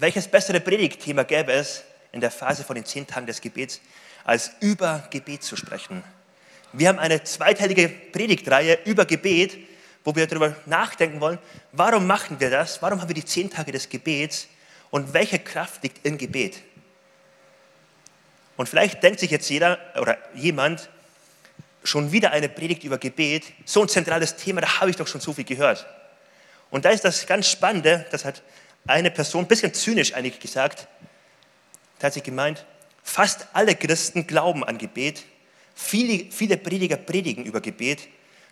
welches bessere Predigtthema gäbe es in der Phase von den zehn Tagen des Gebets, als über Gebet zu sprechen? Wir haben eine zweiteilige Predigtreihe über Gebet, wo wir darüber nachdenken wollen, warum machen wir das? Warum haben wir die zehn Tage des Gebets? Und welche Kraft liegt im Gebet? Und vielleicht denkt sich jetzt jeder oder jemand, schon wieder eine Predigt über Gebet, so ein zentrales Thema, da habe ich doch schon so viel gehört. Und da ist das ganz Spannende, das hat eine Person, ein bisschen zynisch eigentlich gesagt, da hat sie gemeint, fast alle Christen glauben an Gebet, viele, viele Prediger predigen über Gebet,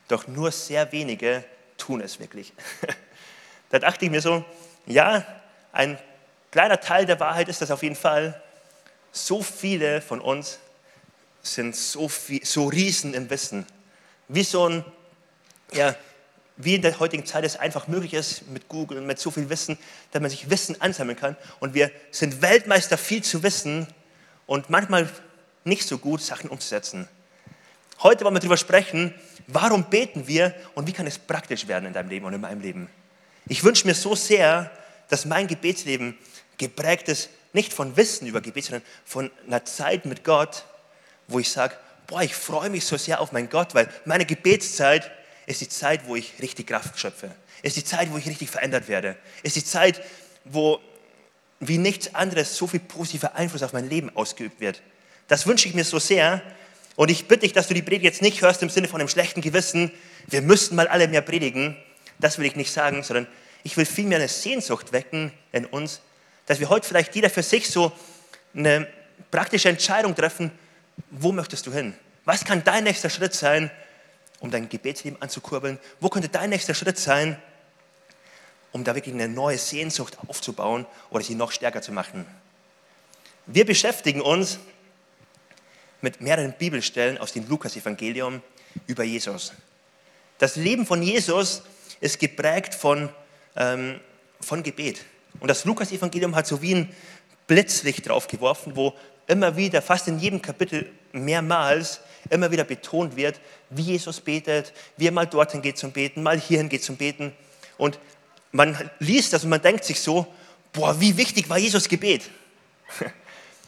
doch nur sehr wenige tun es wirklich. da dachte ich mir so, ja, ein kleiner Teil der Wahrheit ist das auf jeden Fall. So viele von uns sind so, viel, so Riesen im Wissen. Wie so ein, ja, wie in der heutigen Zeit es einfach möglich ist, mit Google, mit so viel Wissen, dass man sich Wissen ansammeln kann. Und wir sind Weltmeister, viel zu wissen und manchmal nicht so gut, Sachen umzusetzen. Heute wollen wir darüber sprechen, warum beten wir und wie kann es praktisch werden in deinem Leben und in meinem Leben. Ich wünsche mir so sehr, dass mein Gebetsleben geprägt ist, nicht von Wissen über Gebet, sondern von einer Zeit mit Gott, wo ich sage, boah, ich freue mich so sehr auf meinen Gott, weil meine Gebetszeit ist die Zeit, wo ich richtig Kraft schöpfe. Ist die Zeit, wo ich richtig verändert werde. Ist die Zeit, wo wie nichts anderes so viel positiver Einfluss auf mein Leben ausgeübt wird. Das wünsche ich mir so sehr. Und ich bitte dich, dass du die Predigt jetzt nicht hörst im Sinne von einem schlechten Gewissen. Wir müssten mal alle mehr predigen. Das will ich nicht sagen, sondern ich will vielmehr eine Sehnsucht wecken in uns, dass wir heute vielleicht jeder für sich so eine praktische Entscheidung treffen, wo möchtest du hin? Was kann dein nächster Schritt sein, um dein Gebetsleben anzukurbeln? Wo könnte dein nächster Schritt sein, um da wirklich eine neue Sehnsucht aufzubauen oder sie noch stärker zu machen? Wir beschäftigen uns mit mehreren Bibelstellen aus dem Lukas-Evangelium über Jesus. Das Leben von Jesus ist geprägt von, ähm, von Gebet. Und das Lukas-Evangelium hat so wie ein Blitzlicht drauf geworfen, wo immer wieder, fast in jedem Kapitel mehrmals, immer wieder betont wird, wie Jesus betet, wie er mal dorthin geht zum Beten, mal hierhin geht zum Beten. Und man liest das und man denkt sich so, boah, wie wichtig war Jesus Gebet?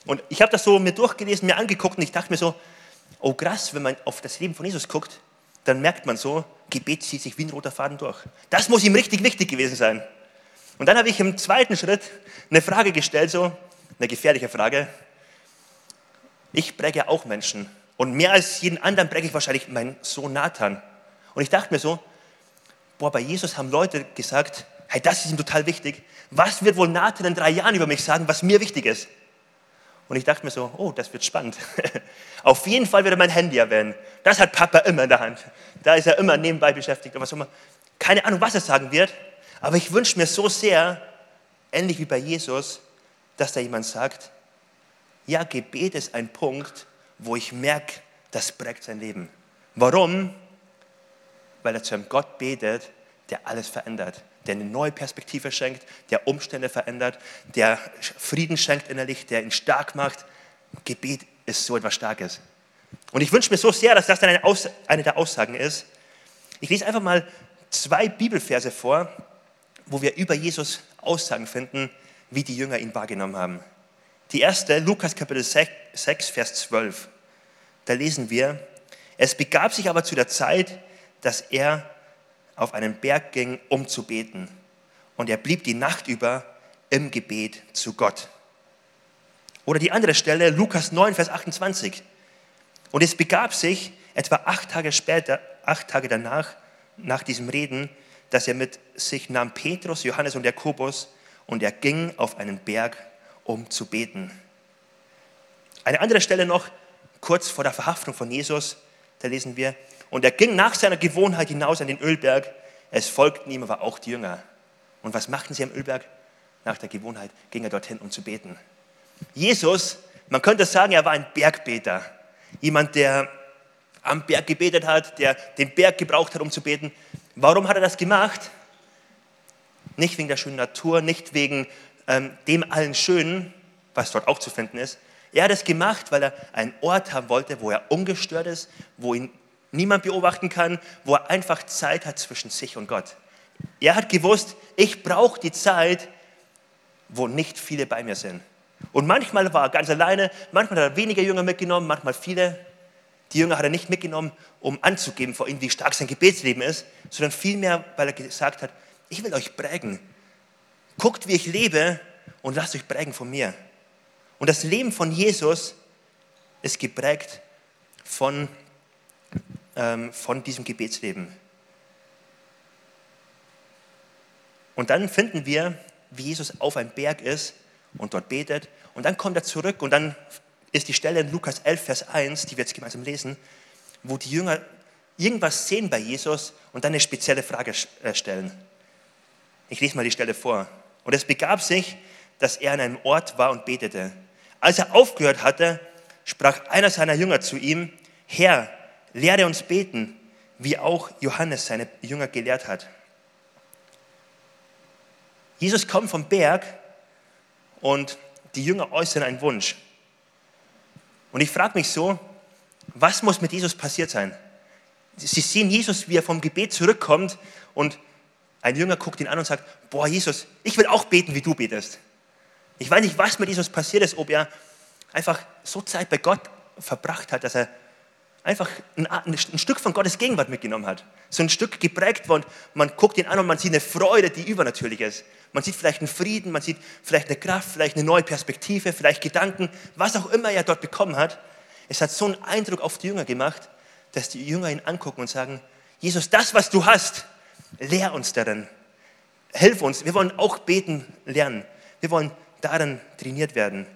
Und ich habe das so mir durchgelesen, mir angeguckt und ich dachte mir so, oh krass, wenn man auf das Leben von Jesus guckt, dann merkt man so, Gebet zieht sich wie ein roter Faden durch. Das muss ihm richtig wichtig gewesen sein. Und dann habe ich im zweiten Schritt eine Frage gestellt, so eine gefährliche Frage. Ich präge auch Menschen. Und mehr als jeden anderen präge ich wahrscheinlich meinen Sohn Nathan. Und ich dachte mir so, boah, bei Jesus haben Leute gesagt, hey, das ist ihm total wichtig. Was wird wohl Nathan in drei Jahren über mich sagen, was mir wichtig ist? Und ich dachte mir so, oh, das wird spannend. Auf jeden Fall wird er mein Handy erwähnen. Das hat Papa immer in der Hand. Da ist er immer nebenbei beschäftigt. was immer. Keine Ahnung, was er sagen wird. Aber ich wünsche mir so sehr, ähnlich wie bei Jesus, dass da jemand sagt, ja, Gebet ist ein Punkt, wo ich merke, das prägt sein Leben. Warum? Weil er zu einem Gott betet, der alles verändert, der eine neue Perspektive schenkt, der Umstände verändert, der Frieden schenkt innerlich, der ihn stark macht. Gebet ist so etwas Starkes. Und ich wünsche mir so sehr, dass das dann eine, Aus eine der Aussagen ist. Ich lese einfach mal zwei Bibelverse vor, wo wir über Jesus Aussagen finden, wie die Jünger ihn wahrgenommen haben. Die erste, Lukas Kapitel 6, Vers 12. Da lesen wir, es begab sich aber zu der Zeit, dass er auf einen Berg ging, um zu beten. Und er blieb die Nacht über im Gebet zu Gott. Oder die andere Stelle, Lukas 9, Vers 28. Und es begab sich etwa acht Tage später, acht Tage danach, nach diesem Reden, dass er mit sich nahm Petrus, Johannes und Jakobus und er ging auf einen Berg um zu beten. Eine andere Stelle noch, kurz vor der Verhaftung von Jesus, da lesen wir, und er ging nach seiner Gewohnheit hinaus an den Ölberg. Es folgten ihm aber auch die Jünger. Und was machten sie am Ölberg? Nach der Gewohnheit ging er dorthin, um zu beten. Jesus, man könnte sagen, er war ein Bergbeter. Jemand, der am Berg gebetet hat, der den Berg gebraucht hat, um zu beten. Warum hat er das gemacht? Nicht wegen der schönen Natur, nicht wegen ähm, dem allen Schönen, was dort auch zu finden ist. Er hat es gemacht, weil er einen Ort haben wollte, wo er ungestört ist, wo ihn niemand beobachten kann, wo er einfach Zeit hat zwischen sich und Gott. Er hat gewusst, ich brauche die Zeit, wo nicht viele bei mir sind. Und manchmal war er ganz alleine, manchmal hat er weniger Jünger mitgenommen, manchmal viele. Die Jünger hat er nicht mitgenommen, um anzugeben vor ihm, wie stark sein Gebetsleben ist, sondern vielmehr, weil er gesagt hat, ich will euch prägen. Guckt, wie ich lebe und lasst euch prägen von mir. Und das Leben von Jesus ist geprägt von, ähm, von diesem Gebetsleben. Und dann finden wir, wie Jesus auf einem Berg ist und dort betet. Und dann kommt er zurück und dann ist die Stelle in Lukas 11, Vers 1, die wir jetzt gemeinsam lesen, wo die Jünger irgendwas sehen bei Jesus und dann eine spezielle Frage äh, stellen. Ich lese mal die Stelle vor. Und es begab sich, dass er an einem Ort war und betete. Als er aufgehört hatte, sprach einer seiner Jünger zu ihm, Herr, lehre uns beten, wie auch Johannes seine Jünger gelehrt hat. Jesus kommt vom Berg und die Jünger äußern einen Wunsch. Und ich frage mich so, was muss mit Jesus passiert sein? Sie sehen Jesus, wie er vom Gebet zurückkommt und ein Jünger guckt ihn an und sagt, boah Jesus, ich will auch beten, wie du betest. Ich weiß nicht, was mit Jesus passiert ist, ob er einfach so Zeit bei Gott verbracht hat, dass er einfach ein, ein, Stück von Gottes Gegenwart mitgenommen hat. So ein Stück geprägt und man guckt ihn an und man sieht eine Freude, die übernatürlich ist. Man sieht vielleicht einen Frieden, man sieht vielleicht eine Kraft, vielleicht eine neue Perspektive, vielleicht Gedanken, was auch immer er dort bekommen hat. Es hat so einen Eindruck auf die Jünger gemacht, dass die Jünger ihn angucken und sagen, Jesus, das, was du hast, lehr uns darin. Hilf uns. Wir wollen auch beten lernen. Wir wollen darin trainiert werden.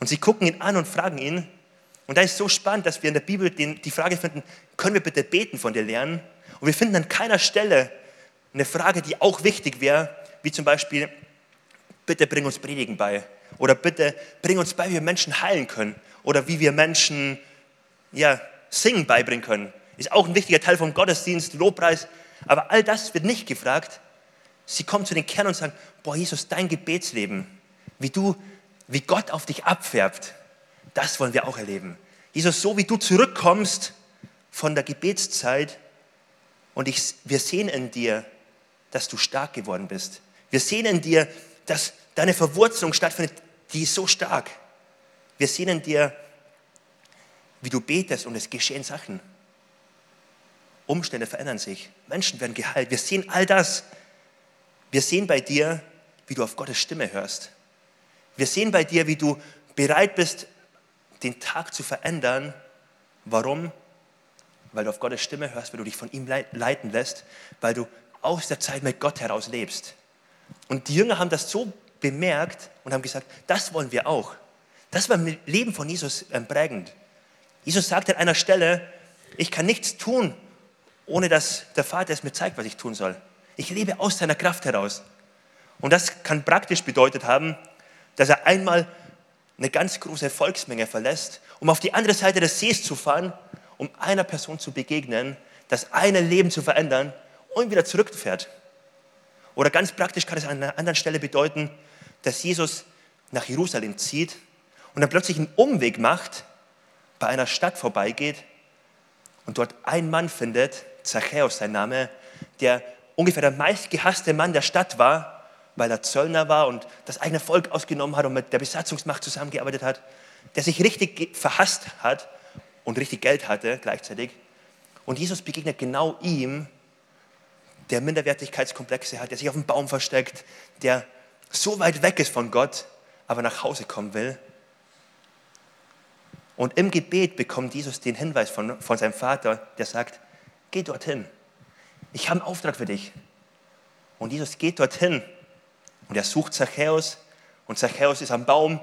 Und sie gucken ihn an und fragen ihn. Und da ist so spannend, dass wir in der Bibel den, die Frage finden, können wir bitte beten von dir lernen? Und wir finden an keiner Stelle eine Frage, die auch wichtig wäre, wie zum Beispiel, bitte bring uns Predigen bei. Oder bitte bring uns bei, wie wir Menschen heilen können. Oder wie wir Menschen ja, Singen beibringen können. Ist auch ein wichtiger Teil vom Gottesdienst, Lobpreis. Aber all das wird nicht gefragt. Sie kommen zu den Kern und sagen, boah Jesus, dein Gebetsleben, wie du, wie Gott auf dich abfärbt, das wollen wir auch erleben. Jesus, so wie du zurückkommst von der Gebetszeit und ich, wir sehen in dir, dass du stark geworden bist. Wir sehen in dir, dass deine Verwurzelung stattfindet, die ist so stark. Wir sehen in dir, wie du betest und es geschehen Sachen. Umstände verändern sich, Menschen werden geheilt. Wir sehen all das. Wir sehen bei dir, wie du auf Gottes Stimme hörst. Wir sehen bei dir, wie du bereit bist, den Tag zu verändern. Warum? Weil du auf Gottes Stimme hörst, weil du dich von ihm leiten lässt, weil du aus der Zeit mit Gott heraus lebst. Und die Jünger haben das so bemerkt und haben gesagt, das wollen wir auch. Das war im Leben von Jesus ähm, prägend. Jesus sagt an einer Stelle, ich kann nichts tun, ohne dass der Vater es mir zeigt, was ich tun soll. Ich lebe aus seiner Kraft heraus. Und das kann praktisch bedeutet haben, dass er einmal eine ganz große Volksmenge verlässt, um auf die andere Seite des Sees zu fahren, um einer Person zu begegnen, das eine Leben zu verändern und wieder zurückfährt. Oder ganz praktisch kann es an einer anderen Stelle bedeuten, dass Jesus nach Jerusalem zieht und dann plötzlich einen Umweg macht, bei einer Stadt vorbeigeht und dort einen Mann findet, Zachäus sein Name, der ungefähr der meistgehasste Mann der Stadt war, weil er Zöllner war und das eigene Volk ausgenommen hat und mit der Besatzungsmacht zusammengearbeitet hat, der sich richtig verhasst hat und richtig Geld hatte gleichzeitig. Und Jesus begegnet genau ihm der Minderwertigkeitskomplexe hat, der sich auf dem Baum versteckt, der so weit weg ist von Gott, aber nach Hause kommen will. Und im Gebet bekommt Jesus den Hinweis von, von seinem Vater, der sagt, geh dorthin. Ich habe einen Auftrag für dich. Und Jesus geht dorthin und er sucht Zachäus und Zachäus ist am Baum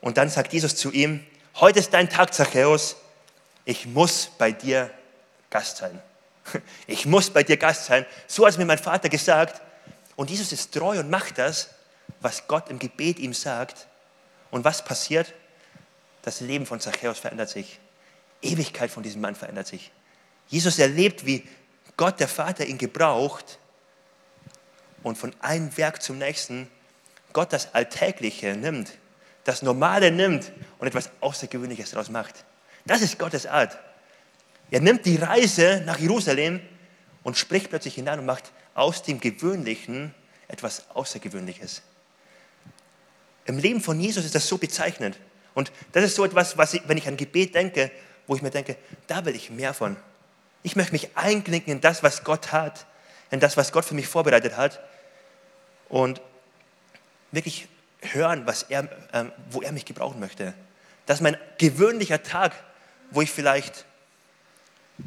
und dann sagt Jesus zu ihm, heute ist dein Tag, Zachäus, ich muss bei dir Gast sein. Ich muss bei dir Gast sein. So hat es mir mein Vater gesagt. Und Jesus ist treu und macht das, was Gott im Gebet ihm sagt. Und was passiert? Das Leben von Zachäus verändert sich. Ewigkeit von diesem Mann verändert sich. Jesus erlebt, wie Gott, der Vater, ihn gebraucht und von einem Werk zum nächsten Gott das Alltägliche nimmt, das Normale nimmt und etwas Außergewöhnliches daraus macht. Das ist Gottes Art. Er nimmt die Reise nach Jerusalem und spricht plötzlich hinein und macht aus dem Gewöhnlichen etwas Außergewöhnliches. Im Leben von Jesus ist das so bezeichnend. Und das ist so etwas, was ich, wenn ich an Gebet denke, wo ich mir denke, da will ich mehr von. Ich möchte mich einklinken in das, was Gott hat, in das, was Gott für mich vorbereitet hat und wirklich hören, was er, ähm, wo er mich gebrauchen möchte. Das ist mein gewöhnlicher Tag, wo ich vielleicht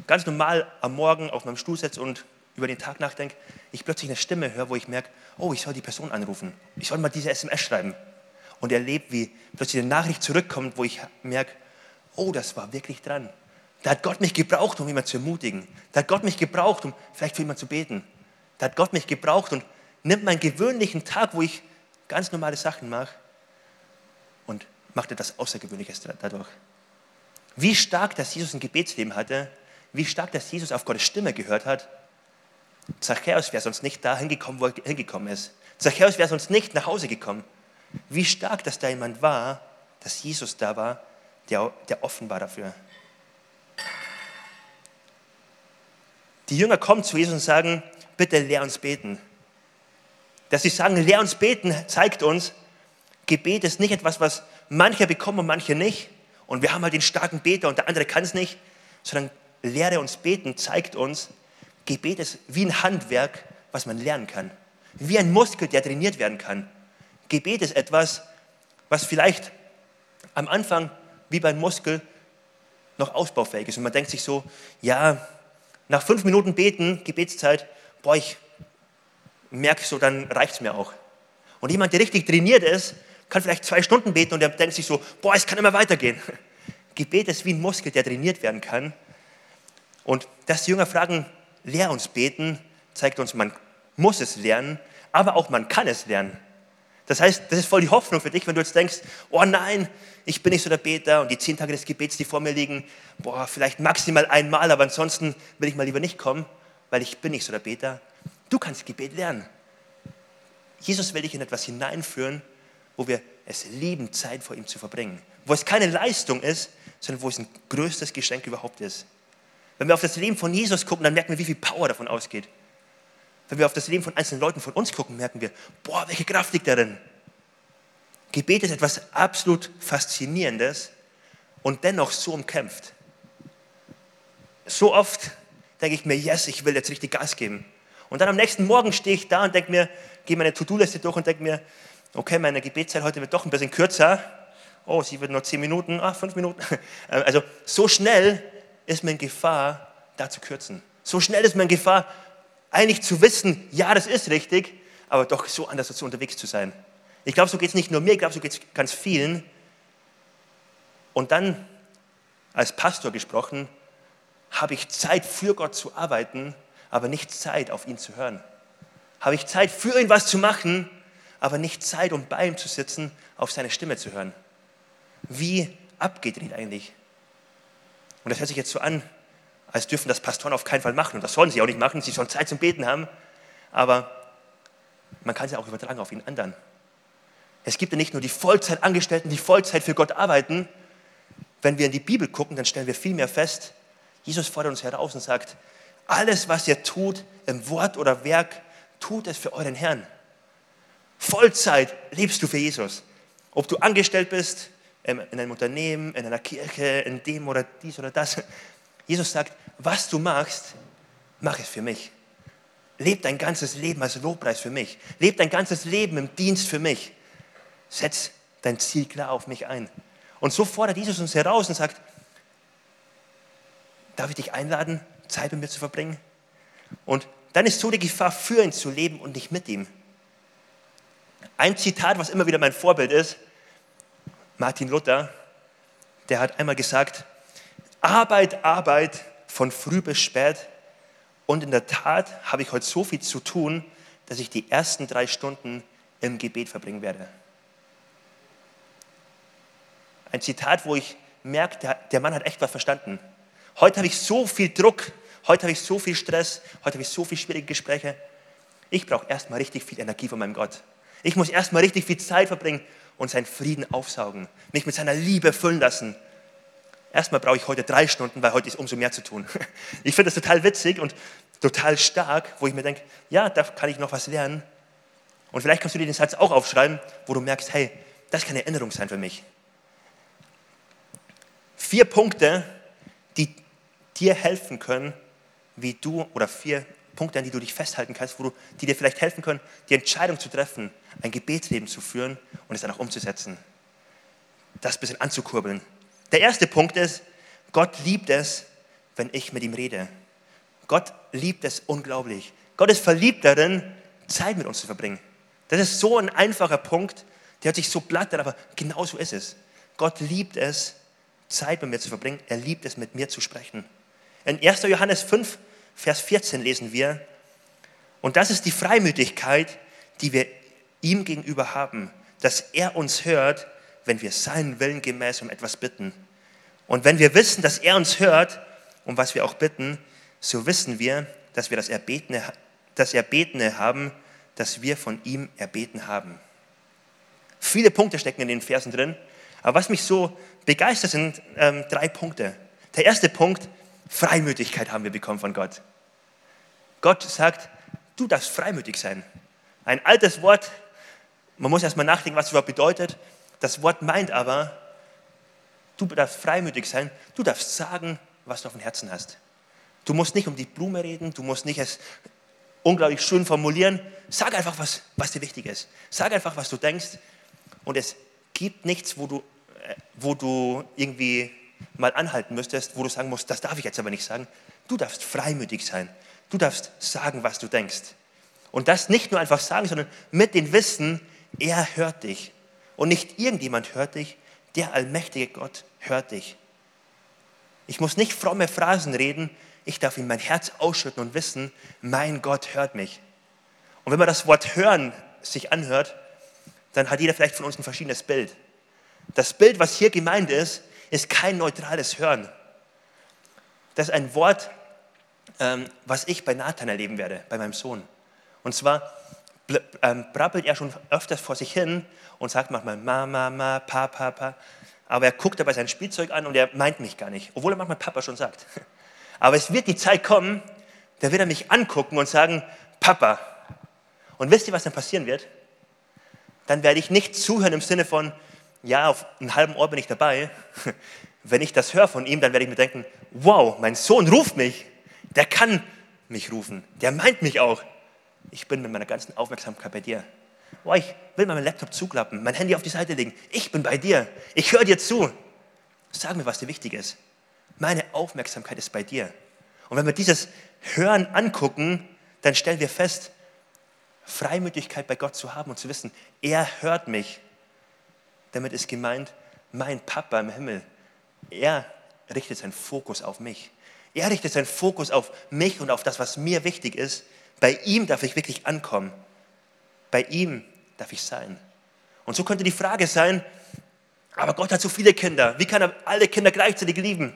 ganz normal am Morgen auf meinem Stuhl sitze und über den Tag nachdenke, ich plötzlich eine Stimme höre, wo ich merke, oh, ich soll die Person anrufen. Ich soll mal diese SMS schreiben. Und erlebe, wie plötzlich eine Nachricht zurückkommt, wo ich merke, oh, das war wirklich dran. Da hat Gott mich gebraucht, um jemanden zu ermutigen. Da hat Gott mich gebraucht, um vielleicht für jemanden zu beten. Da hat Gott mich gebraucht und nimmt meinen gewöhnlichen Tag, wo ich ganz normale Sachen mache und macht etwas Außergewöhnliches dadurch. Wie stark, dass Jesus ein Gebetsleben hatte, wie stark, dass Jesus auf Gottes Stimme gehört hat. Zachäus wäre sonst nicht da hingekommen, wo er hingekommen ist. Zachäus wäre sonst nicht nach Hause gekommen. Wie stark, dass da jemand war, dass Jesus da war, der, der offen war dafür. Die Jünger kommen zu Jesus und sagen, bitte lehr uns beten. Dass sie sagen, lehr uns beten, zeigt uns, Gebet ist nicht etwas, was manche bekommen und manche nicht. Und wir haben halt den starken Beter und der andere kann es nicht, sondern lehre uns beten zeigt uns, Gebet ist wie ein Handwerk, was man lernen kann. Wie ein Muskel, der trainiert werden kann. Gebet ist etwas, was vielleicht am Anfang wie beim Muskel noch ausbaufähig ist. Und man denkt sich so, ja, nach fünf Minuten Beten, Gebetszeit, boah, ich merke so, dann reicht es mir auch. Und jemand, der richtig trainiert ist, kann vielleicht zwei Stunden beten und der denkt sich so, boah, es kann immer weitergehen. Gebet ist wie ein Muskel, der trainiert werden kann. Und dass die Jünger fragen, lehr uns beten, zeigt uns, man muss es lernen, aber auch man kann es lernen. Das heißt, das ist voll die Hoffnung für dich, wenn du jetzt denkst, oh nein, ich bin nicht so der Beter und die zehn Tage des Gebets, die vor mir liegen, boah, vielleicht maximal einmal, aber ansonsten will ich mal lieber nicht kommen, weil ich bin nicht so der Beter. Du kannst Gebet lernen. Jesus will dich in etwas hineinführen, wo wir es lieben, Zeit vor ihm zu verbringen. Wo es keine Leistung ist, sondern wo es ein größtes Geschenk überhaupt ist. Wenn wir auf das Leben von Jesus gucken, dann merken wir, wie viel Power davon ausgeht. Wenn wir auf das Leben von einzelnen Leuten von uns gucken, merken wir, boah, welche Kraft liegt darin. Gebet ist etwas absolut Faszinierendes und dennoch so umkämpft. So oft denke ich mir, yes, ich will jetzt richtig Gas geben. Und dann am nächsten Morgen stehe ich da und denke mir, gehe meine To-Do-Liste durch und denke mir, okay, meine Gebetszeit heute wird doch ein bisschen kürzer. Oh, sie wird nur zehn Minuten, ah, fünf Minuten. Also so schnell ist man in Gefahr, da zu kürzen. So schnell ist man in Gefahr, eigentlich zu wissen, ja, das ist richtig, aber doch so anders dazu unterwegs zu sein. Ich glaube, so geht es nicht nur mir, ich glaube, so geht es ganz vielen. Und dann, als Pastor gesprochen, habe ich Zeit für Gott zu arbeiten, aber nicht Zeit, auf ihn zu hören. Habe ich Zeit, für ihn was zu machen, aber nicht Zeit, um bei ihm zu sitzen, auf seine Stimme zu hören. Wie abgedreht eigentlich. Und das hört sich jetzt so an, als dürfen das Pastoren auf keinen Fall machen. Und das sollen sie auch nicht machen. Sie sollen Zeit zum Beten haben. Aber man kann es ja auch übertragen auf den anderen. Es gibt ja nicht nur die Vollzeitangestellten, die Vollzeit für Gott arbeiten. Wenn wir in die Bibel gucken, dann stellen wir viel mehr fest, Jesus fordert uns heraus und sagt, alles, was ihr tut, im Wort oder Werk, tut es für euren Herrn. Vollzeit lebst du für Jesus. Ob du angestellt bist, in einem Unternehmen, in einer Kirche, in dem oder dies oder das. Jesus sagt, was du machst, mach es für mich. Leb dein ganzes Leben als Lobpreis für mich. Leb dein ganzes Leben im Dienst für mich. Setz dein Ziel klar auf mich ein. Und so fordert Jesus uns heraus und sagt, darf ich dich einladen, Zeit mit mir zu verbringen? Und dann ist so die Gefahr, für ihn zu leben und nicht mit ihm. Ein Zitat, was immer wieder mein Vorbild ist, Martin Luther, der hat einmal gesagt, Arbeit, Arbeit von früh bis spät. Und in der Tat habe ich heute so viel zu tun, dass ich die ersten drei Stunden im Gebet verbringen werde. Ein Zitat, wo ich merke, der, der Mann hat echt was verstanden. Heute habe ich so viel Druck, heute habe ich so viel Stress, heute habe ich so viele schwierige Gespräche. Ich brauche erstmal richtig viel Energie von meinem Gott. Ich muss erstmal richtig viel Zeit verbringen und seinen Frieden aufsaugen, mich mit seiner Liebe füllen lassen. Erstmal brauche ich heute drei Stunden, weil heute ist umso mehr zu tun. Ich finde das total witzig und total stark, wo ich mir denke, ja, da kann ich noch was lernen. Und vielleicht kannst du dir den Satz auch aufschreiben, wo du merkst, hey, das kann eine Erinnerung sein für mich. Vier Punkte, die dir helfen können, wie du, oder vier Punkte, an die du dich festhalten kannst, wo du, die dir vielleicht helfen können, die Entscheidung zu treffen, ein Gebetsleben zu führen und es dann auch umzusetzen. Das ein bisschen anzukurbeln. Der erste Punkt ist, Gott liebt es, wenn ich mit ihm rede. Gott liebt es unglaublich. Gott ist verliebt darin, Zeit mit uns zu verbringen. Das ist so ein einfacher Punkt, der hört sich so platt an, aber genau so ist es. Gott liebt es, Zeit mit mir zu verbringen. Er liebt es, mit mir zu sprechen. In 1. Johannes 5, Vers 14 lesen wir, und das ist die Freimütigkeit, die wir ihm gegenüber haben, dass er uns hört, wenn wir seinen Willen gemäß um etwas bitten. Und wenn wir wissen, dass er uns hört, um was wir auch bitten, so wissen wir, dass wir das Erbetene, das Erbetene haben, das wir von ihm erbeten haben. Viele Punkte stecken in den Versen drin, aber was mich so begeistert, sind ähm, drei Punkte. Der erste Punkt, Freimütigkeit haben wir bekommen von Gott. Gott sagt, du darfst freimütig sein. Ein altes Wort, man muss erstmal nachdenken, was es überhaupt bedeutet. Das Wort meint aber, du darfst freimütig sein, du darfst sagen, was du auf dem Herzen hast. Du musst nicht um die Blume reden, du musst nicht es unglaublich schön formulieren. Sag einfach, was, was dir wichtig ist. Sag einfach, was du denkst. Und es gibt nichts, wo du, äh, wo du irgendwie mal anhalten müsstest, wo du sagen musst, das darf ich jetzt aber nicht sagen. Du darfst freimütig sein. Du darfst sagen, was du denkst. Und das nicht nur einfach sagen, sondern mit dem Wissen, er hört dich. Und nicht irgendjemand hört dich, der allmächtige Gott hört dich. Ich muss nicht fromme Phrasen reden, ich darf in mein Herz ausschütten und wissen, mein Gott hört mich. Und wenn man das Wort hören sich anhört, dann hat jeder vielleicht von uns ein verschiedenes Bild. Das Bild, was hier gemeint ist, ist kein neutrales Hören. Das ist ein Wort, ähm, was ich bei Nathan erleben werde, bei meinem Sohn. Und zwar brabbelt er schon öfters vor sich hin und sagt manchmal Mama, Mama, Papa, Papa. Aber er guckt dabei sein Spielzeug an und er meint mich gar nicht, obwohl er manchmal Papa schon sagt. Aber es wird die Zeit kommen, da wird er mich angucken und sagen, Papa. Und wisst ihr, was dann passieren wird? Dann werde ich nicht zuhören im Sinne von, ja, auf einem halben Ohr bin ich dabei. Wenn ich das höre von ihm, dann werde ich mir denken, wow, mein Sohn ruft mich. Der kann mich rufen. Der meint mich auch. Ich bin mit meiner ganzen Aufmerksamkeit bei dir. Wow, ich will meinen Laptop zuklappen, mein Handy auf die Seite legen. Ich bin bei dir. Ich höre dir zu. Sag mir, was dir wichtig ist. Meine Aufmerksamkeit ist bei dir. Und wenn wir dieses Hören angucken, dann stellen wir fest, Freimütigkeit bei Gott zu haben und zu wissen, er hört mich. Damit ist gemeint, mein Papa im Himmel, er richtet seinen Fokus auf mich. Er richtet seinen Fokus auf mich und auf das, was mir wichtig ist. Bei ihm darf ich wirklich ankommen. Bei ihm darf ich sein. Und so könnte die Frage sein, aber Gott hat so viele Kinder. Wie kann er alle Kinder gleichzeitig lieben?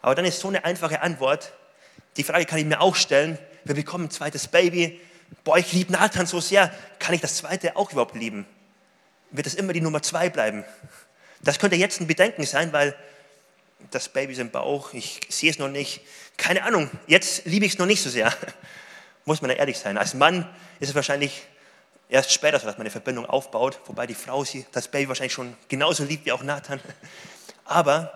Aber dann ist so eine einfache Antwort. Die Frage kann ich mir auch stellen. Wir bekommen ein zweites Baby. Boah, ich liebe Nathan so sehr. Kann ich das zweite auch überhaupt lieben? Wird das immer die Nummer zwei bleiben? Das könnte jetzt ein Bedenken sein, weil das Baby ist im Bauch, ich sehe es noch nicht. Keine Ahnung, jetzt liebe ich es noch nicht so sehr. Muss man ja ehrlich sein. Als Mann ist es wahrscheinlich erst später so, dass man eine Verbindung aufbaut, wobei die Frau sie, das Baby wahrscheinlich schon genauso liebt wie auch Nathan. Aber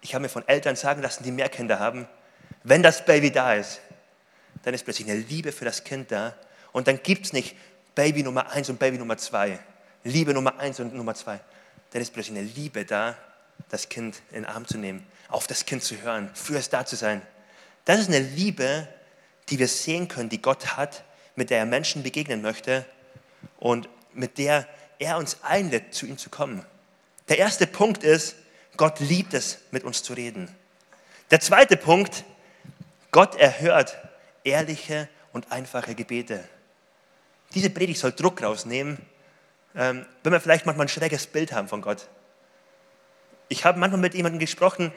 ich habe mir von Eltern sagen lassen, die mehr Kinder haben, wenn das Baby da ist, dann ist plötzlich eine Liebe für das Kind da und dann gibt es nicht Baby Nummer eins und Baby Nummer zwei, Liebe Nummer eins und Nummer zwei. Dann ist plötzlich eine Liebe da, das Kind in den Arm zu nehmen, auf das Kind zu hören, für es da zu sein. Das ist eine Liebe, die wir sehen können, die Gott hat, mit der er Menschen begegnen möchte und mit der er uns einlädt, zu ihm zu kommen. Der erste Punkt ist, Gott liebt es, mit uns zu reden. Der zweite Punkt, Gott erhört ehrliche und einfache Gebete. Diese Predigt soll Druck rausnehmen, ähm, wenn wir vielleicht manchmal ein schräges Bild haben von Gott. Ich habe manchmal mit jemandem gesprochen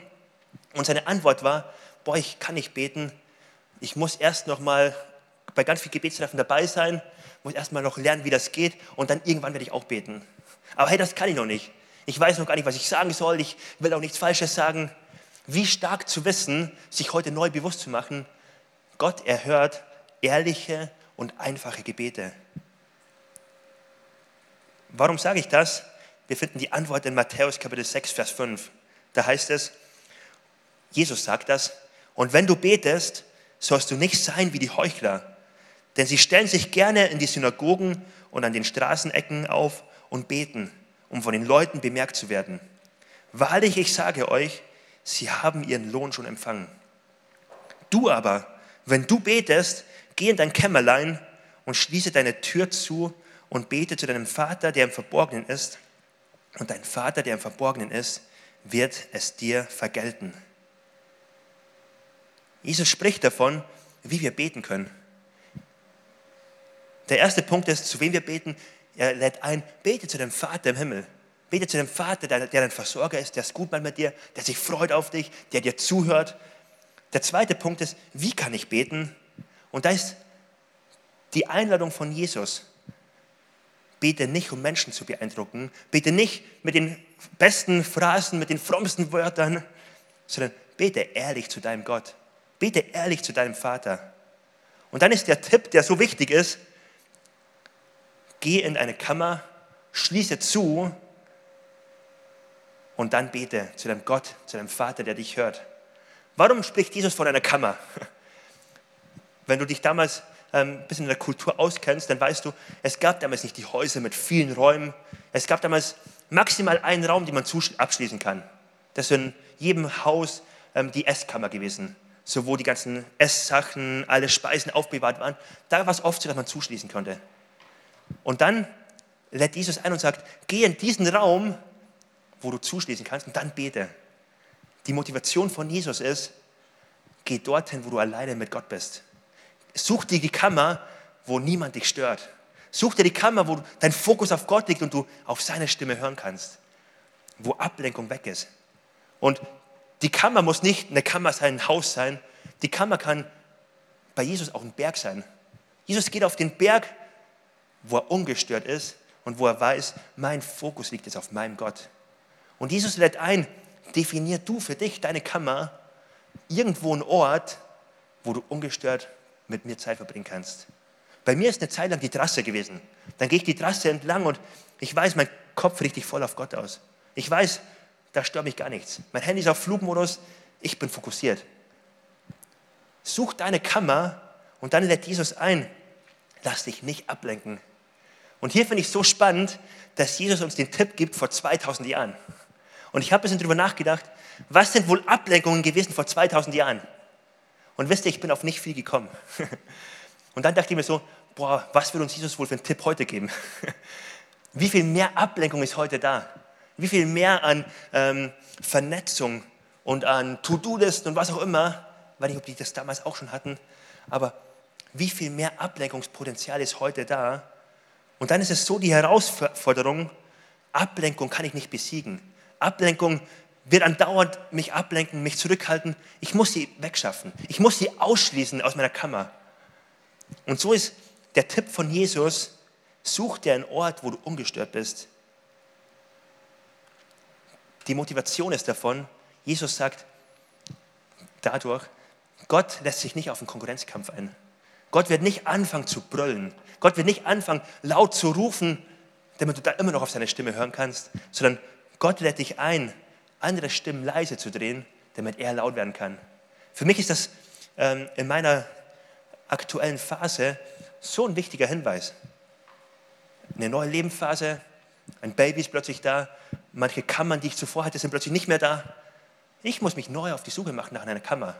und seine Antwort war, boah, ich kann nicht beten, ich muss erst noch mal bei ganz vielen Gebetstreffen dabei sein, muss erst mal noch lernen, wie das geht und dann irgendwann werde ich auch beten. Aber hey, das kann ich noch nicht. Ich weiß noch gar nicht, was ich sagen soll, ich will auch nichts Falsches sagen. Wie stark zu wissen, sich heute neu bewusst zu machen, Gott erhört ehrliche und einfache Gebete. Warum sage ich das? Wir finden die Antwort in Matthäus Kapitel 6, Vers 5. Da heißt es, Jesus sagt das, und wenn du betest, sollst du nicht sein wie die Heuchler, denn sie stellen sich gerne in die Synagogen und an den Straßenecken auf und beten, um von den Leuten bemerkt zu werden. Wahrlich, ich sage euch, sie haben ihren Lohn schon empfangen. Du aber, wenn du betest, geh in dein Kämmerlein und schließe deine Tür zu und bete zu deinem Vater, der im Verborgenen ist. Und dein Vater, der im Verborgenen ist, wird es dir vergelten. Jesus spricht davon, wie wir beten können. Der erste Punkt ist, zu wem wir beten. Er lädt ein, bete zu dem Vater im Himmel. Bete zu dem Vater, der, dein Versorger ist, der es gut meint mit dir, der sich freut auf dich, der dir zuhört. Der zweite Punkt ist, wie kann ich beten? Und da ist die Einladung von Jesus. Bete nicht, um Menschen zu beeindrucken. Bete nicht mit den besten Phrasen, mit den frommsten Wörtern, sondern bete ehrlich zu deinem Gott. Bete ehrlich zu deinem Vater. Und dann ist der Tipp, der so wichtig ist, geh in eine Kammer, schließe zu und dann bete zu deinem Gott, zu deinem Vater, der dich hört. Warum spricht Jesus von einer Kammer? Wenn du dich damals ein bisschen in der Kultur auskennst, dann weißt du, es gab damals nicht die Häuser mit vielen Räumen. Es gab damals maximal einen Raum, den man abschließen kann. Das ist in jedem Haus ähm, die Esskammer gewesen, so wo die ganzen Esssachen, alle Speisen aufbewahrt waren. Da war es oft so, dass man zuschließen konnte. Und dann lädt Jesus ein und sagt, geh in diesen Raum, wo du zuschließen kannst und dann bete. Die Motivation von Jesus ist, geh dorthin, wo du alleine mit Gott bist. Such dir die Kammer, wo niemand dich stört. Such dir die Kammer, wo dein Fokus auf Gott liegt und du auf seine Stimme hören kannst. Wo Ablenkung weg ist. Und die Kammer muss nicht eine Kammer sein, ein Haus sein. Die Kammer kann bei Jesus auch ein Berg sein. Jesus geht auf den Berg, wo er ungestört ist und wo er weiß, mein Fokus liegt jetzt auf meinem Gott. Und Jesus lädt ein, definier du für dich deine Kammer, irgendwo einen Ort, wo du ungestört mit mir Zeit verbringen kannst. Bei mir ist eine Zeit lang die Trasse gewesen. Dann gehe ich die Trasse entlang und ich weiß, mein Kopf richtig voll auf Gott aus. Ich weiß, da stört mich gar nichts. Mein Handy ist auf Flugmodus, ich bin fokussiert. Such deine Kammer und dann lädt Jesus ein. Lass dich nicht ablenken. Und hier finde ich so spannend, dass Jesus uns den Tipp gibt vor 2000 Jahren. Und ich habe ein bisschen darüber nachgedacht, was sind wohl Ablenkungen gewesen vor 2000 Jahren? Und wisst ihr, ich bin auf nicht viel gekommen. Und dann dachte ich mir so, boah, was will uns Jesus wohl für einen Tipp heute geben? Wie viel mehr Ablenkung ist heute da? Wie viel mehr an ähm, Vernetzung und an To-Do-Listen und was auch immer, weiß nicht, ob die das damals auch schon hatten, aber wie viel mehr Ablenkungspotenzial ist heute da? Und dann ist es so die Herausforderung, Ablenkung kann ich nicht besiegen. Ablenkung wird andauernd mich ablenken, mich zurückhalten. Ich muss sie wegschaffen. Ich muss sie ausschließen aus meiner Kammer. Und so ist der Tipp von Jesus, such dir einen Ort, wo du ungestört bist. Die Motivation ist davon, Jesus sagt dadurch, Gott lässt sich nicht auf einen Konkurrenzkampf ein. Gott wird nicht anfangen zu brüllen. Gott wird nicht anfangen laut zu rufen, damit du da immer noch auf seine Stimme hören kannst, sondern Gott lädt dich ein, andere Stimmen leise zu drehen, damit er laut werden kann. Für mich ist das ähm, in meiner aktuellen Phase so ein wichtiger Hinweis. Eine neue Lebensphase, ein Baby ist plötzlich da, manche Kammern, die ich zuvor hatte, sind plötzlich nicht mehr da. Ich muss mich neu auf die Suche machen nach einer Kammer.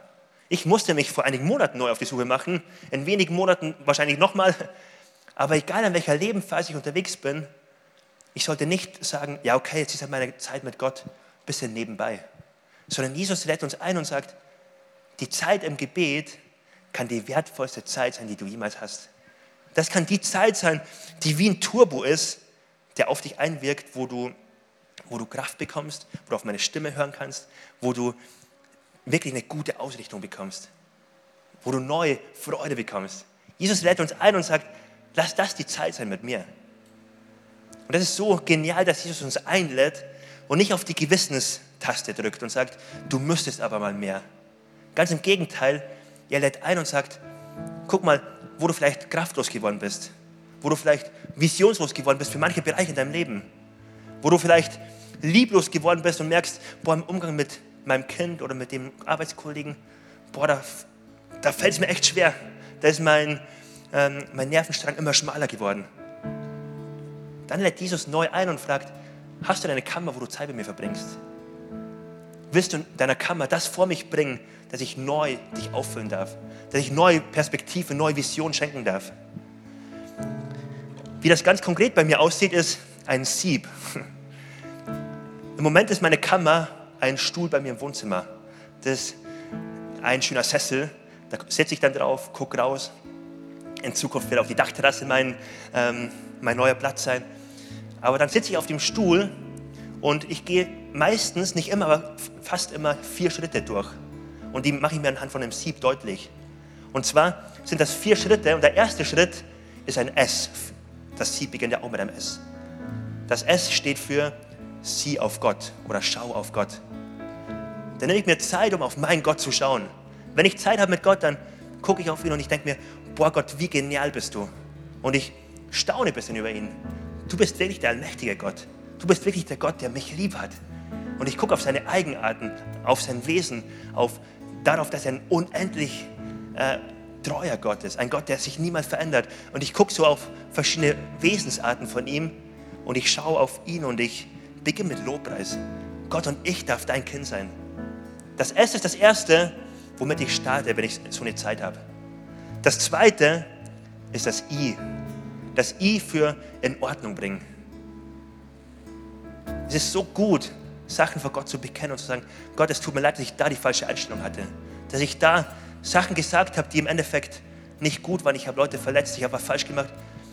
Ich musste mich vor einigen Monaten neu auf die Suche machen, in wenigen Monaten wahrscheinlich nochmal. Aber egal in welcher Lebensphase ich unterwegs bin, ich sollte nicht sagen, ja okay, jetzt ist halt meine Zeit mit Gott bisschen nebenbei, sondern Jesus lädt uns ein und sagt, die Zeit im Gebet kann die wertvollste Zeit sein, die du jemals hast. Das kann die Zeit sein, die wie ein Turbo ist, der auf dich einwirkt, wo du, wo du Kraft bekommst, wo du auf meine Stimme hören kannst, wo du wirklich eine gute Ausrichtung bekommst, wo du neue Freude bekommst. Jesus lädt uns ein und sagt, lass das die Zeit sein mit mir. Und das ist so genial, dass Jesus uns einlädt, und nicht auf die Gewissenstaste drückt und sagt, du müsstest aber mal mehr. Ganz im Gegenteil, er lädt ein und sagt, guck mal, wo du vielleicht kraftlos geworden bist, wo du vielleicht visionslos geworden bist für manche Bereiche in deinem Leben, wo du vielleicht lieblos geworden bist und merkst, boah, im Umgang mit meinem Kind oder mit dem Arbeitskollegen, boah, da, da fällt es mir echt schwer. Da ist mein, ähm, mein Nervenstrang immer schmaler geworden. Dann lädt Jesus neu ein und fragt, hast du eine Kammer, wo du Zeit mit mir verbringst? Willst du in deiner Kammer das vor mich bringen, dass ich neu dich auffüllen darf? Dass ich neue Perspektive, neue Vision schenken darf? Wie das ganz konkret bei mir aussieht, ist ein Sieb. Im Moment ist meine Kammer ein Stuhl bei mir im Wohnzimmer. Das ist ein schöner Sessel. Da setze ich dann drauf, gucke raus. In Zukunft wird auch die Dachterrasse mein, ähm, mein neuer Platz sein. Aber dann sitze ich auf dem Stuhl und ich gehe meistens, nicht immer, aber fast immer vier Schritte durch. Und die mache ich mir anhand von einem Sieb deutlich. Und zwar sind das vier Schritte und der erste Schritt ist ein S. Das Sieb beginnt ja auch mit einem S. Das S steht für Sieh auf Gott oder Schau auf Gott. Dann nehme ich mir Zeit, um auf meinen Gott zu schauen. Wenn ich Zeit habe mit Gott, dann gucke ich auf ihn und ich denke mir, boah Gott, wie genial bist du. Und ich staune ein bisschen über ihn. Du bist wirklich der allmächtige Gott. Du bist wirklich der Gott, der mich lieb hat. Und ich gucke auf seine Eigenarten, auf sein Wesen, auf darauf, dass er ein unendlich äh, treuer Gott ist, ein Gott, der sich niemals verändert. Und ich gucke so auf verschiedene Wesensarten von ihm und ich schaue auf ihn und ich beginne mit Lobpreis. Gott und ich darf dein Kind sein. Das S ist das Erste, womit ich starte, wenn ich so eine Zeit habe. Das Zweite ist das I. Das I für in Ordnung bringen. Es ist so gut, Sachen vor Gott zu bekennen und zu sagen, Gott, es tut mir leid, dass ich da die falsche Einstellung hatte. Dass ich da Sachen gesagt habe, die im Endeffekt nicht gut waren. Ich habe Leute verletzt, ich habe was falsch gemacht.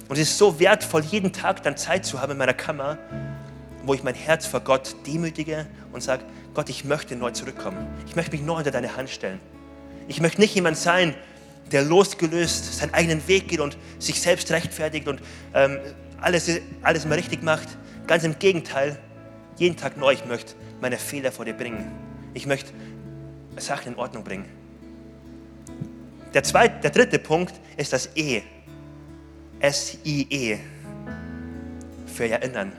Und es ist so wertvoll, jeden Tag dann Zeit zu haben in meiner Kammer, wo ich mein Herz vor Gott demütige und sage, Gott, ich möchte neu zurückkommen. Ich möchte mich neu unter deine Hand stellen. Ich möchte nicht jemand sein, der losgelöst seinen eigenen Weg geht und sich selbst rechtfertigt und ähm, alles, alles immer richtig macht. Ganz im Gegenteil, jeden Tag neu, ich möchte meine Fehler vor dir bringen. Ich möchte Sachen in Ordnung bringen. Der, zweite, der dritte Punkt ist das E. S-I-E. Für Erinnern.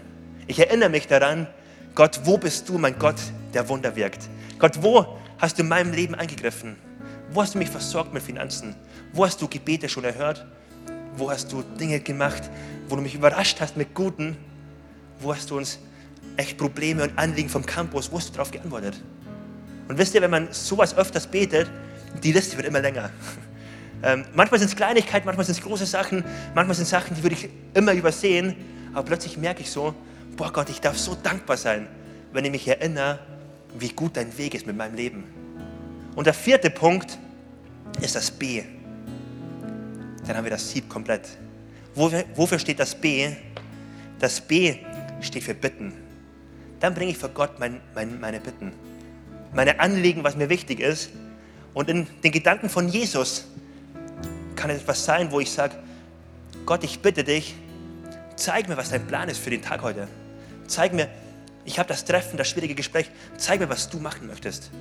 Ich erinnere mich daran, Gott, wo bist du, mein Gott, der Wunder wirkt? Gott, wo hast du in meinem Leben eingegriffen? Wo hast du mich versorgt mit Finanzen? Wo hast du Gebete schon erhört? Wo hast du Dinge gemacht, wo du mich überrascht hast mit Guten? Wo hast du uns echt Probleme und Anliegen vom Campus, wo hast du darauf geantwortet? Und wisst ihr, wenn man sowas öfters betet, die Liste wird immer länger. Ähm, manchmal sind es Kleinigkeiten, manchmal sind es große Sachen, manchmal sind es Sachen, die würde ich immer übersehen, aber plötzlich merke ich so, boah Gott, ich darf so dankbar sein, wenn ich mich erinnere, wie gut dein Weg ist mit meinem Leben. Und der vierte Punkt ist das B. Dann haben wir das Sieb komplett. Wofür steht das B? Das B steht für Bitten. Dann bringe ich vor Gott mein, mein, meine Bitten, meine Anliegen, was mir wichtig ist. Und in den Gedanken von Jesus kann es etwas sein, wo ich sage, Gott, ich bitte dich, zeig mir, was dein Plan ist für den Tag heute. Zeig mir, ich habe das Treffen, das schwierige Gespräch. Zeig mir, was du machen möchtest.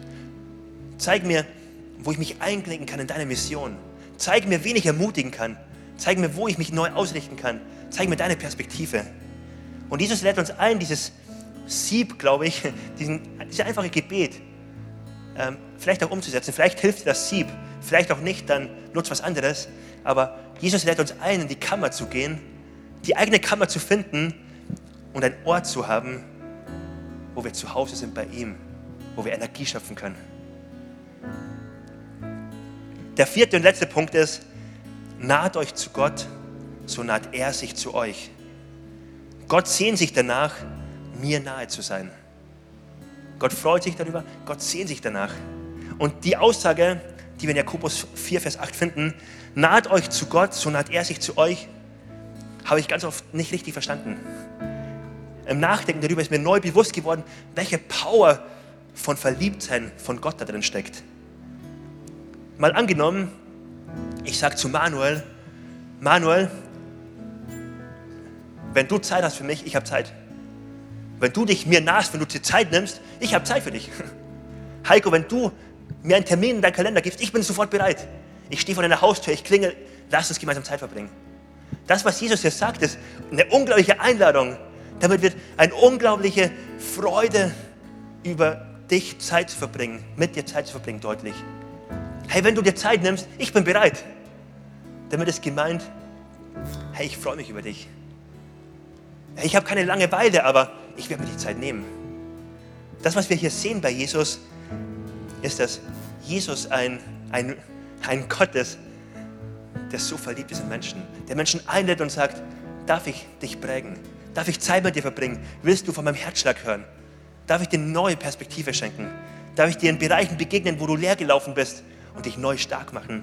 Zeig mir, wo ich mich einklinken kann in deine Mission. Zeig mir, wen ich ermutigen kann. Zeig mir, wo ich mich neu ausrichten kann. Zeig mir deine Perspektive. Und Jesus lädt uns ein, dieses Sieb, glaube ich, diesen, dieses einfache Gebet ähm, vielleicht auch umzusetzen. Vielleicht hilft dir das Sieb, vielleicht auch nicht, dann nutzt was anderes. Aber Jesus lädt uns ein, in die Kammer zu gehen, die eigene Kammer zu finden und einen Ort zu haben, wo wir zu Hause sind bei ihm, wo wir Energie schöpfen können. Der vierte und letzte Punkt ist, naht euch zu Gott, so naht er sich zu euch. Gott sehnt sich danach, mir nahe zu sein. Gott freut sich darüber, Gott sehnt sich danach. Und die Aussage, die wir in Jakobus 4, Vers 8 finden, naht euch zu Gott, so naht er sich zu euch, habe ich ganz oft nicht richtig verstanden. Im Nachdenken darüber ist mir neu bewusst geworden, welche Power von Verliebtsein von Gott da drin steckt. Mal angenommen, ich sage zu Manuel, Manuel, wenn du Zeit hast für mich, ich habe Zeit. Wenn du dich mir nahst, wenn du dir Zeit nimmst, ich habe Zeit für dich. Heiko, wenn du mir einen Termin in deinen Kalender gibst, ich bin sofort bereit. Ich stehe vor deiner Haustür, ich klingel, lass uns gemeinsam Zeit verbringen. Das, was Jesus hier sagt, ist eine unglaubliche Einladung. Damit wird eine unglaubliche Freude über dich Zeit zu verbringen, mit dir Zeit zu verbringen, deutlich. Hey, wenn du dir Zeit nimmst, ich bin bereit. Damit ist gemeint, hey, ich freue mich über dich. Hey, ich habe keine Langeweile, aber ich werde mir die Zeit nehmen. Das, was wir hier sehen bei Jesus, ist, dass Jesus ein, ein, ein Gott ist, der so verliebt ist in Menschen, der Menschen einlädt und sagt, darf ich dich prägen? Darf ich Zeit mit dir verbringen? Willst du von meinem Herzschlag hören? Darf ich dir neue Perspektive schenken? Darf ich dir in Bereichen begegnen, wo du leer gelaufen bist und dich neu stark machen?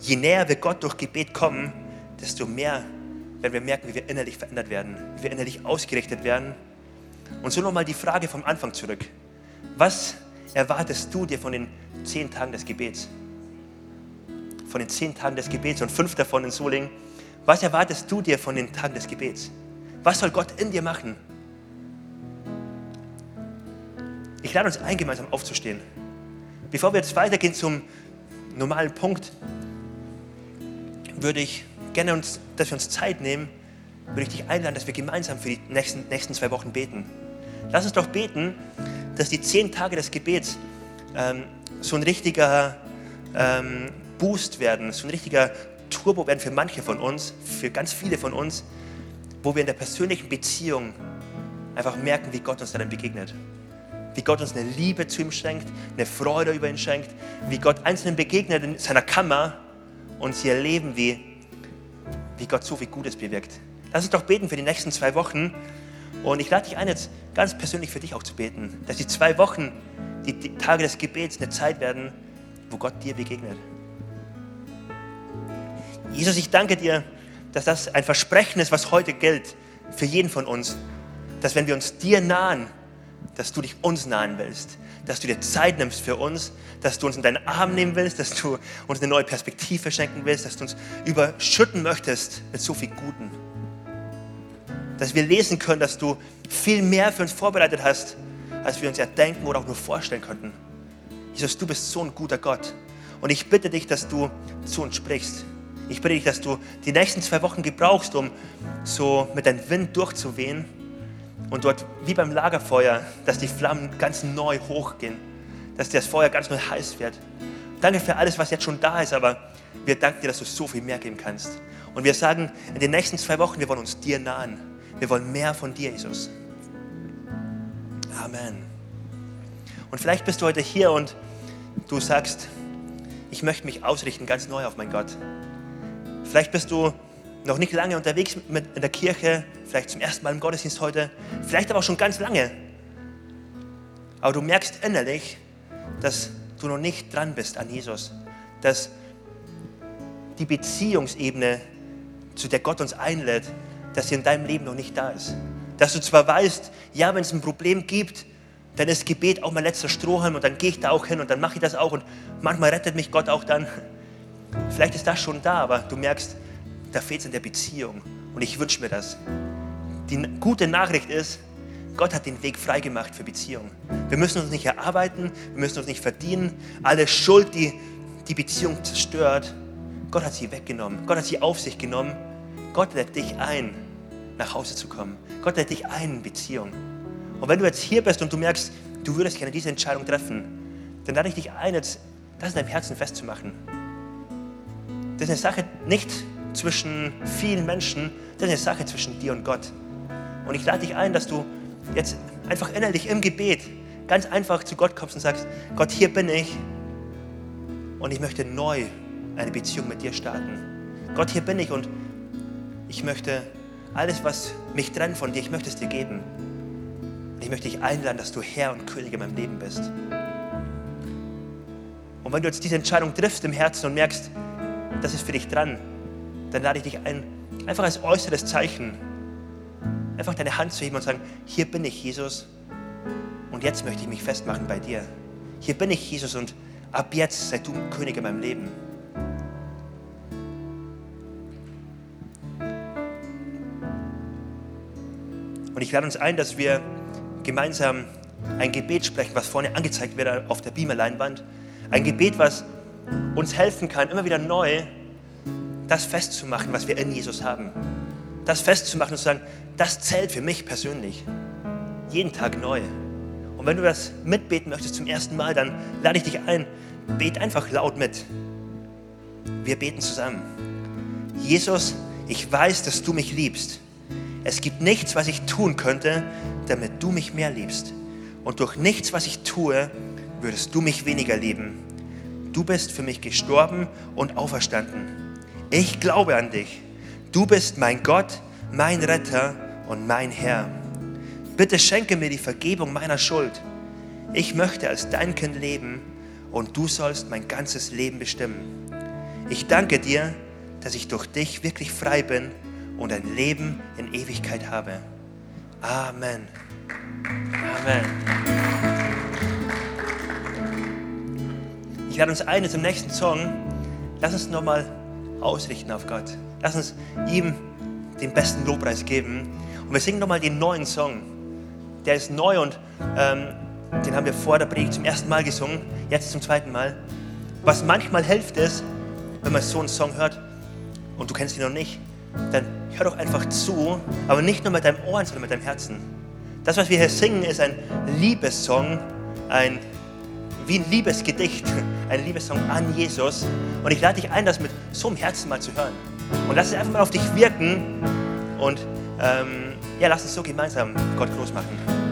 Je näher wir Gott durch Gebet kommen, desto mehr werden wir merken, wie wir innerlich verändert werden, wie wir innerlich ausgerichtet werden. Und so nochmal die Frage vom Anfang zurück. Was erwartest du dir von den zehn Tagen des Gebets? Von den zehn Tagen des Gebets und fünf davon in Solingen. Was erwartest du dir von den Tagen des Gebets? Was soll Gott in dir machen? Ich lade uns ein, gemeinsam aufzustehen. Bevor wir jetzt weitergehen zum normalen Punkt, würde ich gerne, uns, dass wir uns Zeit nehmen, würde ich dich einladen, dass wir gemeinsam für die nächsten, nächsten zwei Wochen beten. Lass uns doch beten, dass die zehn Tage des Gebets ähm, so ein richtiger ähm, Boost werden, so ein richtiger Turbo werden für manche von uns, für ganz viele von uns, wo wir in der persönlichen Beziehung einfach merken, wie Gott uns dann begegnet. Wie Gott uns eine Liebe zu ihm schenkt, eine Freude über ihn schenkt, wie Gott Einzelnen begegnet in seiner Kammer und sie erleben, wie, wie Gott so viel Gutes bewirkt. Lass uns doch beten für die nächsten zwei Wochen. Und ich lade dich ein, jetzt ganz persönlich für dich auch zu beten, dass die zwei Wochen, die, die Tage des Gebets, eine Zeit werden, wo Gott dir begegnet. Jesus, ich danke dir, dass das ein Versprechen ist, was heute gilt für jeden von uns, dass wenn wir uns dir nahen, dass du dich uns nahen willst, dass du dir Zeit nimmst für uns, dass du uns in deinen Arm nehmen willst, dass du uns eine neue Perspektive schenken willst, dass du uns überschütten möchtest mit so viel Guten. Dass wir lesen können, dass du viel mehr für uns vorbereitet hast, als wir uns ja denken oder auch nur vorstellen könnten. Jesus, du bist so ein guter Gott. Und ich bitte dich, dass du zu uns sprichst. Ich bitte dich, dass du die nächsten zwei Wochen gebrauchst, um so mit deinem Wind durchzuwehen und dort wie beim Lagerfeuer, dass die Flammen ganz neu hochgehen, dass das Feuer ganz neu heiß wird. Danke für alles, was jetzt schon da ist, aber wir danken dir, dass du so viel mehr geben kannst. Und wir sagen in den nächsten zwei Wochen, wir wollen uns dir nahen. Wir wollen mehr von dir, Jesus. Amen. Und vielleicht bist du heute hier und du sagst, ich möchte mich ausrichten ganz neu auf mein Gott. Vielleicht bist du noch nicht lange unterwegs mit in der Kirche, vielleicht zum ersten Mal im Gottesdienst heute, vielleicht aber auch schon ganz lange. Aber du merkst innerlich, dass du noch nicht dran bist an Jesus, dass die Beziehungsebene, zu der Gott uns einlädt, dass sie in deinem Leben noch nicht da ist. Dass du zwar weißt, ja, wenn es ein Problem gibt, dann ist Gebet auch mein letzter Strohhalm und dann gehe ich da auch hin und dann mache ich das auch und manchmal rettet mich Gott auch dann. Vielleicht ist das schon da, aber du merkst, da fehlt es in der Beziehung. Und ich wünsche mir das. Die gute Nachricht ist, Gott hat den Weg freigemacht für Beziehung. Wir müssen uns nicht erarbeiten, wir müssen uns nicht verdienen. Alle Schuld, die die Beziehung zerstört, Gott hat sie weggenommen. Gott hat sie auf sich genommen. Gott lädt dich ein, nach Hause zu kommen. Gott lädt dich ein in Beziehung. Und wenn du jetzt hier bist und du merkst, du würdest gerne diese Entscheidung treffen, dann lade ich dich ein, jetzt das in deinem Herzen festzumachen. Das ist eine Sache nicht zwischen vielen Menschen, das ist eine Sache zwischen dir und Gott. Und ich lade dich ein, dass du jetzt einfach innerlich im Gebet ganz einfach zu Gott kommst und sagst, Gott, hier bin ich und ich möchte neu eine Beziehung mit dir starten. Gott, hier bin ich und ich möchte alles, was mich trennt von dir, ich möchte es dir geben. Und ich möchte dich einladen, dass du Herr und König in meinem Leben bist. Und wenn du jetzt diese Entscheidung triffst im Herzen und merkst, das ist für dich dran, dann lade ich dich ein, einfach als äußeres Zeichen, einfach deine Hand zu heben und sagen, hier bin ich, Jesus, und jetzt möchte ich mich festmachen bei dir. Hier bin ich, Jesus, und ab jetzt sei du König in meinem Leben. Und ich lade uns ein, dass wir gemeinsam ein Gebet sprechen, was vorne angezeigt wird auf der Beamer-Leinwand. Ein Gebet, was uns helfen kann, immer wieder neu das festzumachen, was wir in Jesus haben. Das festzumachen und zu sagen, das zählt für mich persönlich. Jeden Tag neu. Und wenn du das mitbeten möchtest zum ersten Mal, dann lade ich dich ein, bet einfach laut mit. Wir beten zusammen. Jesus, ich weiß, dass du mich liebst. Es gibt nichts, was ich tun könnte, damit du mich mehr liebst. Und durch nichts, was ich tue, würdest du mich weniger lieben. Du bist für mich gestorben und auferstanden. Ich glaube an dich. Du bist mein Gott, mein Retter und mein Herr. Bitte schenke mir die Vergebung meiner Schuld. Ich möchte als dein Kind leben und du sollst mein ganzes Leben bestimmen. Ich danke dir, dass ich durch dich wirklich frei bin und ein Leben in Ewigkeit habe. Amen. Amen. Ich lade uns ein zum nächsten Song. Lass uns nochmal ausrichten auf Gott. Lass uns ihm den besten Lobpreis geben. Und wir singen nochmal den neuen Song. Der ist neu und ähm, den haben wir vor der Predigt zum ersten Mal gesungen, jetzt zum zweiten Mal. Was manchmal hilft ist, wenn man so einen Song hört und du kennst ihn noch nicht, dann hör doch einfach zu, aber nicht nur mit deinem Ohren, sondern mit deinem Herzen. Das, was wir hier singen, ist ein Liebessong, ein, wie ein Liebesgedicht, ein Liebessong an Jesus. Und ich lade dich ein, das mit so einem Herzen mal zu hören. Und lass es einfach mal auf dich wirken und ähm, ja, lass uns so gemeinsam Gott groß machen.